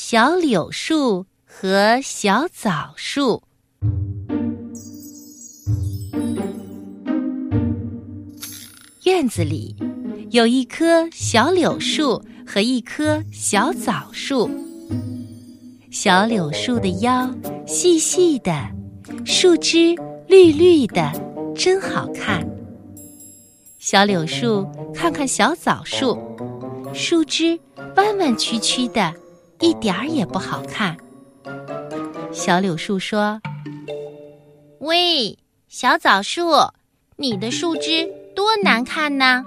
小柳树和小枣树。院子里有一棵小柳树和一棵小枣树。小柳树的腰细细的，树枝绿绿的，真好看。小柳树看看小枣树，树枝弯弯曲曲的，一点儿也不好看。小柳树说：“喂，小枣树，你的树枝多难看呢！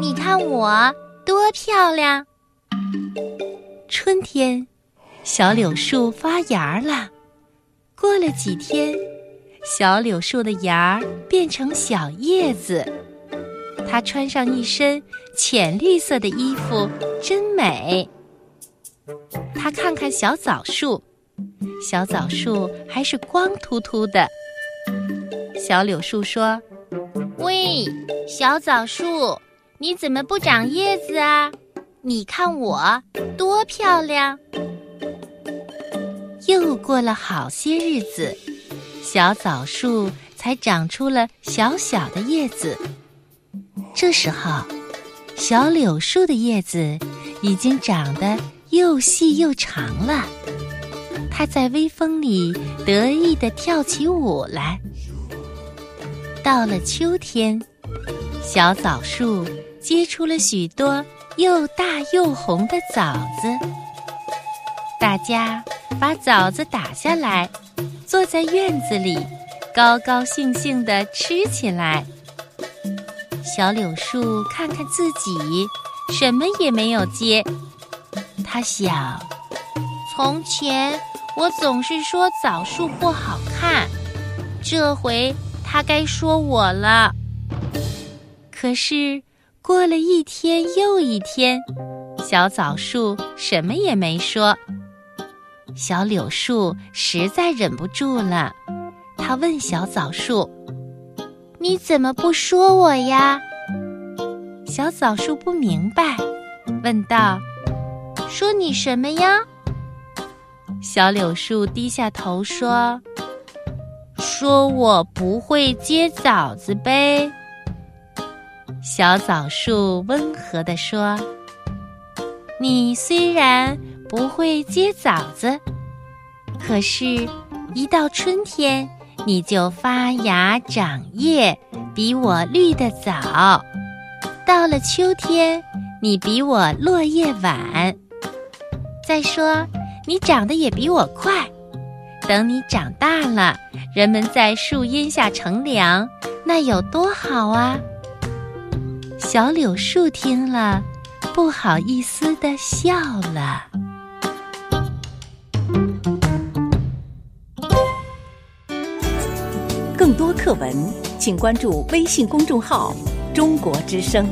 你看我多漂亮。”春天，小柳树发芽了。过了几天，小柳树的芽儿变成小叶子。它穿上一身浅绿色的衣服，真美。他看看小枣树，小枣树还是光秃秃的。小柳树说：“喂，小枣树，你怎么不长叶子啊？你看我多漂亮。”又过了好些日子，小枣树才长出了小小的叶子。这时候，小柳树的叶子已经长得又细又长了。它在微风里得意地跳起舞来。到了秋天，小枣树结出了许多又大又红的枣子。大家把枣子打下来，坐在院子里，高高兴兴地吃起来。小柳树看看自己，什么也没有结。他想：从前我总是说枣树不好看，这回他该说我了。可是过了一天又一天，小枣树什么也没说。小柳树实在忍不住了，他问小枣树。你怎么不说我呀？小枣树不明白，问道：“说你什么呀？”小柳树低下头说：“说我不会结枣子呗。”小枣树温和地说：“你虽然不会结枣子，可是，一到春天。”你就发芽长叶，比我绿得早；到了秋天，你比我落叶晚。再说，你长得也比我快。等你长大了，人们在树荫下乘凉，那有多好啊！小柳树听了，不好意思地笑了。更多课文，请关注微信公众号“中国之声”。